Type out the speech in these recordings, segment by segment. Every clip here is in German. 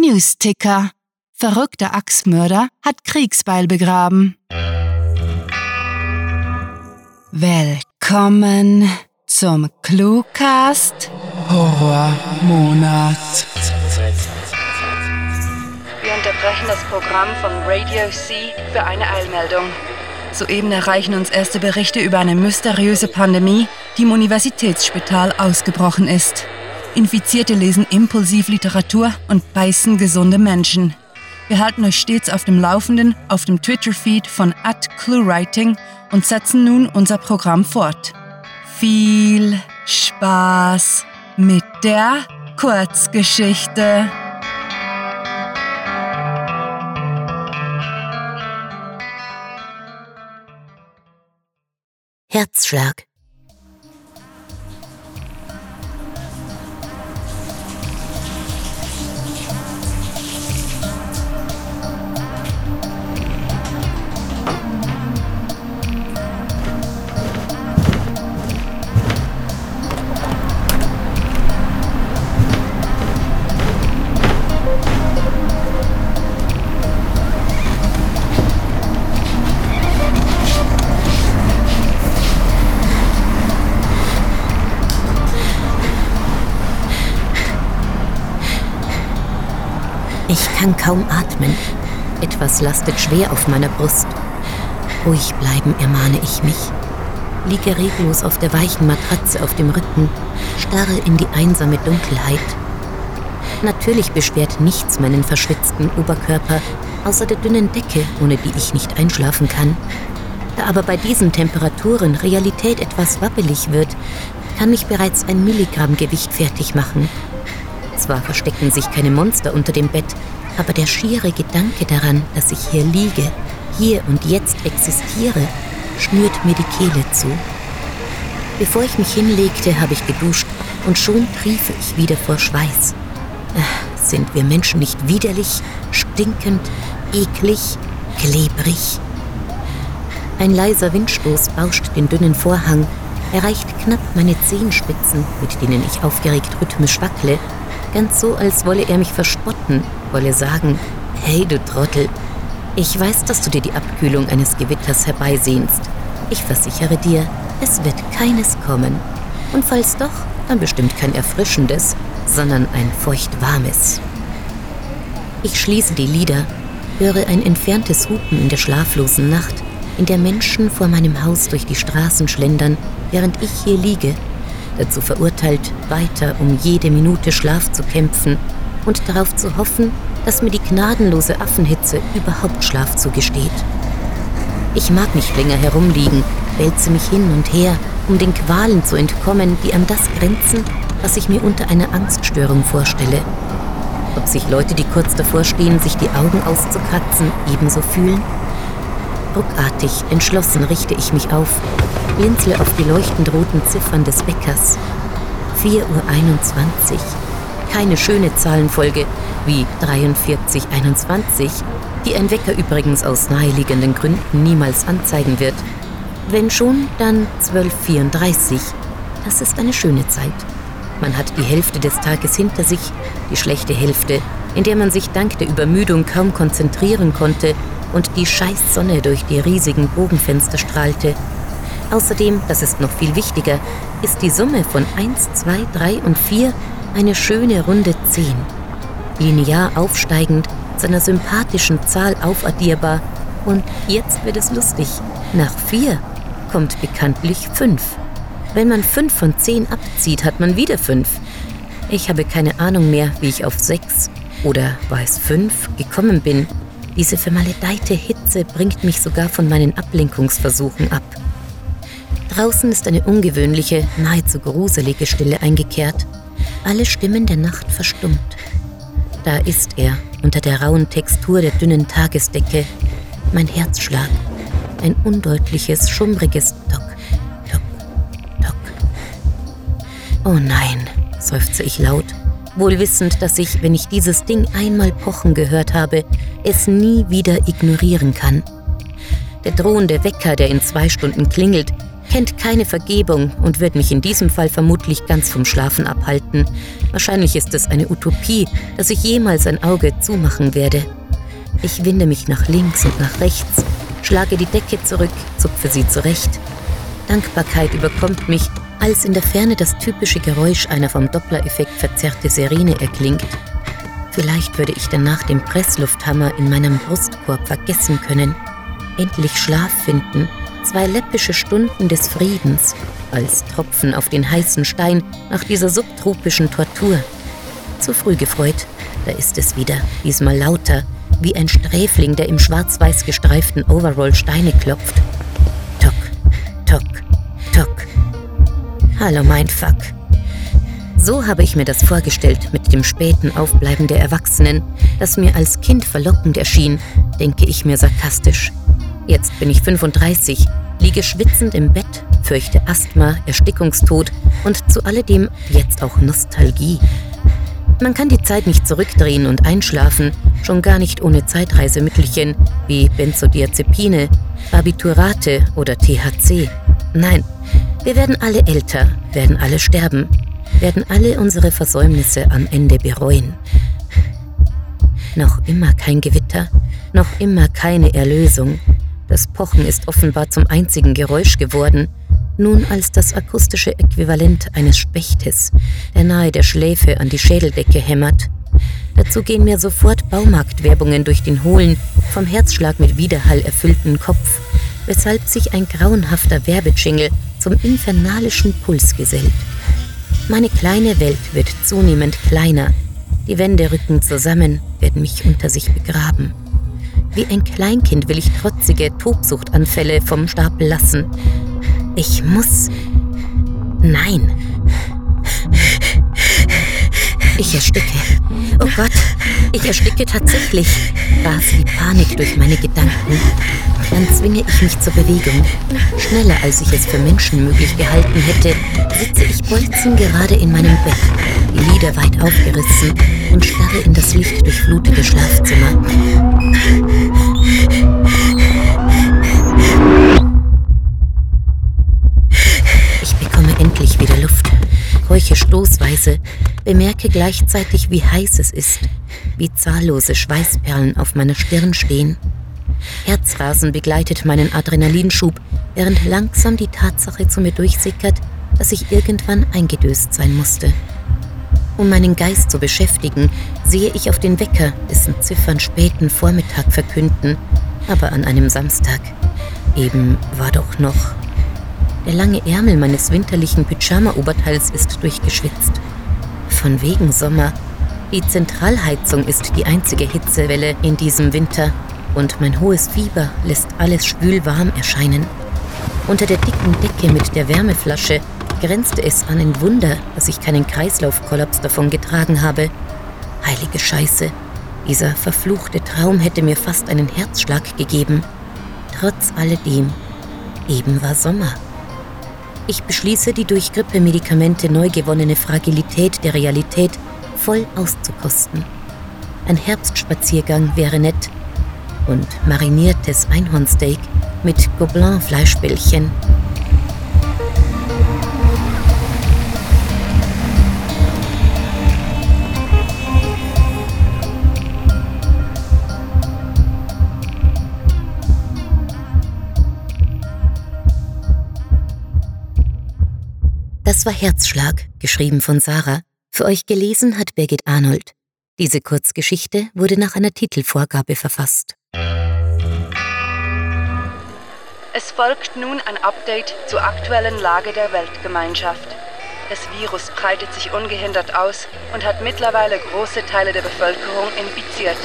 Newsticker. Verrückter Axtmörder hat Kriegsbeil begraben. Willkommen zum Cluecast Horrormonat. Wir unterbrechen das Programm von Radio C für eine Eilmeldung. Soeben erreichen uns erste Berichte über eine mysteriöse Pandemie, die im Universitätsspital ausgebrochen ist. Infizierte lesen impulsiv Literatur und beißen gesunde Menschen. Wir halten euch stets auf dem Laufenden auf dem Twitter-Feed von @cluewriting und setzen nun unser Programm fort. Viel Spaß mit der Kurzgeschichte. Herzschlag. Kann kaum atmen. Etwas lastet schwer auf meiner Brust. Ruhig bleiben, ermahne ich mich. Liege reglos auf der weichen Matratze auf dem Rücken, starre in die einsame Dunkelheit. Natürlich beschwert nichts meinen verschwitzten Oberkörper, außer der dünnen Decke, ohne die ich nicht einschlafen kann. Da aber bei diesen Temperaturen Realität etwas wabbelig wird, kann mich bereits ein Milligramm Gewicht fertig machen. Zwar verstecken sich keine Monster unter dem Bett, aber der schiere Gedanke daran, dass ich hier liege, hier und jetzt existiere, schnürt mir die Kehle zu. Bevor ich mich hinlegte, habe ich geduscht und schon triefe ich wieder vor Schweiß. Ach, sind wir Menschen nicht widerlich, stinkend, eklig, klebrig? Ein leiser Windstoß bauscht den dünnen Vorhang, erreicht knapp meine Zehenspitzen, mit denen ich aufgeregt rhythmisch wackle, ganz so, als wolle er mich verspotten, wolle sagen, hey du Trottel, ich weiß, dass du dir die Abkühlung eines Gewitters herbeisehnst. Ich versichere dir, es wird keines kommen. Und falls doch, dann bestimmt kein erfrischendes, sondern ein feuchtwarmes. Ich schließe die Lider, höre ein entferntes Hupen in der schlaflosen Nacht, in der Menschen vor meinem Haus durch die Straßen schlendern, während ich hier liege, dazu verurteilt, weiter um jede Minute Schlaf zu kämpfen und darauf zu hoffen, dass mir die gnadenlose Affenhitze überhaupt Schlaf zugesteht. Ich mag nicht länger herumliegen, wälze mich hin und her, um den Qualen zu entkommen, die an das grenzen, was ich mir unter einer Angststörung vorstelle. Ob sich Leute, die kurz davor stehen, sich die Augen auszukratzen, ebenso fühlen? Ruckartig, entschlossen richte ich mich auf, blinzle auf die leuchtend roten Ziffern des Weckers. 4.21 Uhr. Keine schöne Zahlenfolge wie 4321, die ein Wecker übrigens aus naheliegenden Gründen niemals anzeigen wird. Wenn schon, dann 1234. Das ist eine schöne Zeit. Man hat die Hälfte des Tages hinter sich, die schlechte Hälfte, in der man sich dank der Übermüdung kaum konzentrieren konnte und die Scheißsonne durch die riesigen Bogenfenster strahlte. Außerdem, das ist noch viel wichtiger, ist die Summe von 1, 2, 3 und 4 eine schöne runde 10. Linear aufsteigend, zu einer sympathischen Zahl aufaddierbar. Und jetzt wird es lustig. Nach 4 kommt bekanntlich 5. Wenn man 5 von 10 abzieht, hat man wieder 5. Ich habe keine Ahnung mehr, wie ich auf 6 oder war es 5 gekommen bin. Diese vermaledeite Hitze bringt mich sogar von meinen Ablenkungsversuchen ab. Draußen ist eine ungewöhnliche, nahezu gruselige Stille eingekehrt. Alle Stimmen der Nacht verstummt. Da ist er, unter der rauen Textur der dünnen Tagesdecke. Mein Herzschlag. Ein undeutliches, schummriges Tock, Tock, Tock. Oh nein, seufze ich laut, wohl wissend, dass ich, wenn ich dieses Ding einmal pochen gehört habe, es nie wieder ignorieren kann. Der drohende Wecker, der in zwei Stunden klingelt, kennt keine Vergebung und wird mich in diesem Fall vermutlich ganz vom Schlafen abhalten. Wahrscheinlich ist es eine Utopie, dass ich jemals ein Auge zumachen werde. Ich winde mich nach links und nach rechts, schlage die Decke zurück, zupfe sie zurecht. Dankbarkeit überkommt mich, als in der Ferne das typische Geräusch einer vom Doppler-Effekt verzerrte Sirene erklingt. Vielleicht würde ich danach den Presslufthammer in meinem Brustkorb vergessen können, endlich Schlaf finden, zwei läppische Stunden des Friedens, als Tropfen auf den heißen Stein nach dieser subtropischen Tortur. Zu früh gefreut, da ist es wieder, diesmal lauter, wie ein Sträfling, der im schwarz-weiß gestreiften Overall Steine klopft. Tock, tock, tock. Hallo, mein Fuck. So habe ich mir das vorgestellt mit dem späten Aufbleiben der Erwachsenen, das mir als Kind verlockend erschien, denke ich mir sarkastisch. Jetzt bin ich 35, liege schwitzend im Bett, fürchte Asthma, Erstickungstod und zu alledem jetzt auch Nostalgie. Man kann die Zeit nicht zurückdrehen und einschlafen, schon gar nicht ohne Zeitreisemittelchen wie Benzodiazepine, Barbiturate oder THC. Nein, wir werden alle älter, werden alle sterben, werden alle unsere Versäumnisse am Ende bereuen. Noch immer kein Gewitter, noch immer keine Erlösung. Das Pochen ist offenbar zum einzigen Geräusch geworden, nun als das akustische Äquivalent eines Spechtes, der nahe der Schläfe an die Schädeldecke hämmert. Dazu gehen mir sofort Baumarktwerbungen durch den hohlen, vom Herzschlag mit Widerhall erfüllten Kopf, weshalb sich ein grauenhafter Werbejingle zum infernalischen Puls gesellt. Meine kleine Welt wird zunehmend kleiner. Die Wände rücken zusammen, werden mich unter sich begraben. Wie ein Kleinkind will ich trotzige Tobsuchtanfälle vom Stapel lassen, ich muss. Nein. Ich ersticke. Oh Gott, ich ersticke tatsächlich. Ras wie Panik durch meine Gedanken. Dann zwinge ich mich zur Bewegung. Schneller als ich es für Menschen möglich gehalten hätte, sitze ich bolzengerade in meinem Bett, die Lider weit aufgerissen und starre in das lichtdurchflutete Schlafzimmer. Keuche stoßweise, bemerke gleichzeitig, wie heiß es ist, wie zahllose Schweißperlen auf meiner Stirn stehen. Herzrasen begleitet meinen Adrenalinschub, während langsam die Tatsache zu mir durchsickert, dass ich irgendwann eingedöst sein musste. Um meinen Geist zu beschäftigen, sehe ich auf den Wecker, dessen Ziffern späten Vormittag verkünden, aber an einem Samstag. Eben war doch noch der lange Ärmel meines winterlichen Pyjama-Oberteils ist durchgeschwitzt. Von wegen Sommer. Die Zentralheizung ist die einzige Hitzewelle in diesem Winter und mein hohes Fieber lässt alles schwülwarm erscheinen. Unter der dicken Decke mit der Wärmeflasche grenzte es an ein Wunder, dass ich keinen Kreislaufkollaps davon getragen habe. Heilige Scheiße, dieser verfluchte Traum hätte mir fast einen Herzschlag gegeben. Trotz alledem, eben war Sommer. Ich beschließe, die durch Grippemedikamente neu gewonnene Fragilität der Realität voll auszukosten. Ein Herbstspaziergang wäre nett. Und mariniertes Einhornsteak mit Gobelin-Fleischbällchen Das war Herzschlag, geschrieben von Sarah. Für euch gelesen hat Birgit Arnold. Diese Kurzgeschichte wurde nach einer Titelvorgabe verfasst. Es folgt nun ein Update zur aktuellen Lage der Weltgemeinschaft. Das Virus breitet sich ungehindert aus und hat mittlerweile große Teile der Bevölkerung infiziert.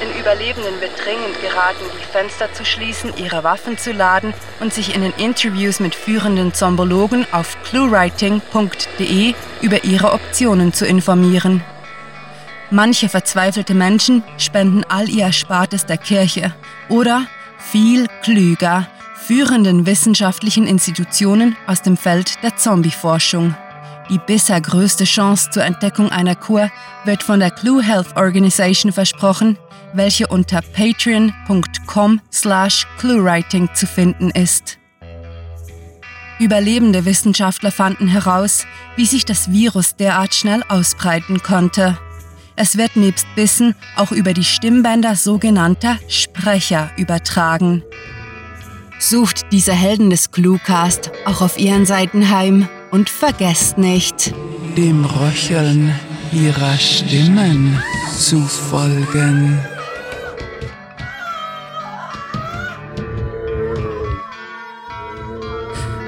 Den Überlebenden wird dringend geraten, die Fenster zu schließen, ihre Waffen zu laden und sich in den Interviews mit führenden Zombologen auf cluewriting.de über ihre Optionen zu informieren. Manche verzweifelte Menschen spenden all ihr Erspartes der Kirche oder, viel klüger, führenden wissenschaftlichen Institutionen aus dem Feld der Zombieforschung. Die bisher größte Chance zur Entdeckung einer Kur wird von der Clue Health Organization versprochen, welche unter patreon.com slash cluewriting zu finden ist. Überlebende Wissenschaftler fanden heraus, wie sich das Virus derart schnell ausbreiten konnte. Es wird nebst Bissen auch über die Stimmbänder sogenannter Sprecher übertragen. Sucht diese Helden des Cluecast auch auf ihren Seiten heim und vergesst nicht, dem Röcheln ihrer Stimmen zu folgen.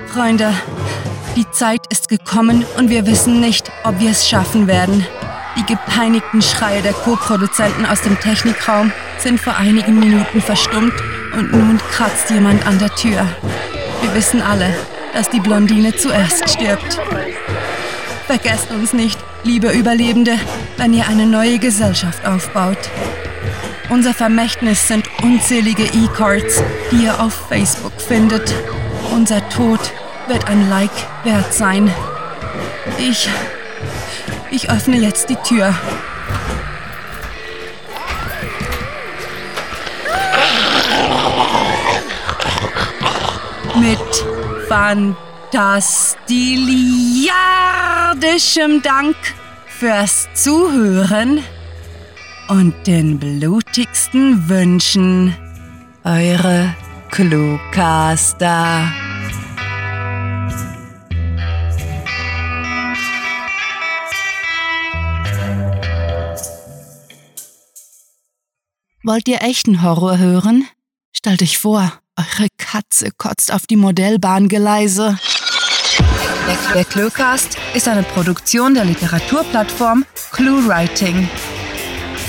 Freunde, die Zeit ist gekommen und wir wissen nicht, ob wir es schaffen werden. Die gepeinigten Schreie der Co-Produzenten aus dem Technikraum sind vor einigen Minuten verstummt und nun kratzt jemand an der Tür. Wir wissen alle, dass die Blondine zuerst stirbt. Vergesst uns nicht, liebe Überlebende, wenn ihr eine neue Gesellschaft aufbaut. Unser Vermächtnis sind unzählige E-Cards, die ihr auf Facebook findet. Unser Tod wird ein Like wert sein. Ich. Ich öffne jetzt die Tür. Mit fantastiliardischem Dank fürs Zuhören und den blutigsten Wünschen. Eure Cluecaster. Wollt ihr echten Horror hören? Stellt euch vor, eure Katze kotzt auf die Modellbahngeleise. Der, Cluecast ist eine Produktion der Literaturplattform ClueWriting.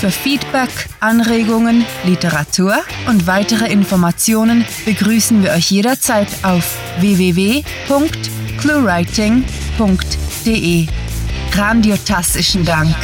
Für Feedback, Anregungen, Literatur und weitere Informationen begrüßen wir euch jederzeit auf www.cluewriting.de. Grandiotastischen Dank.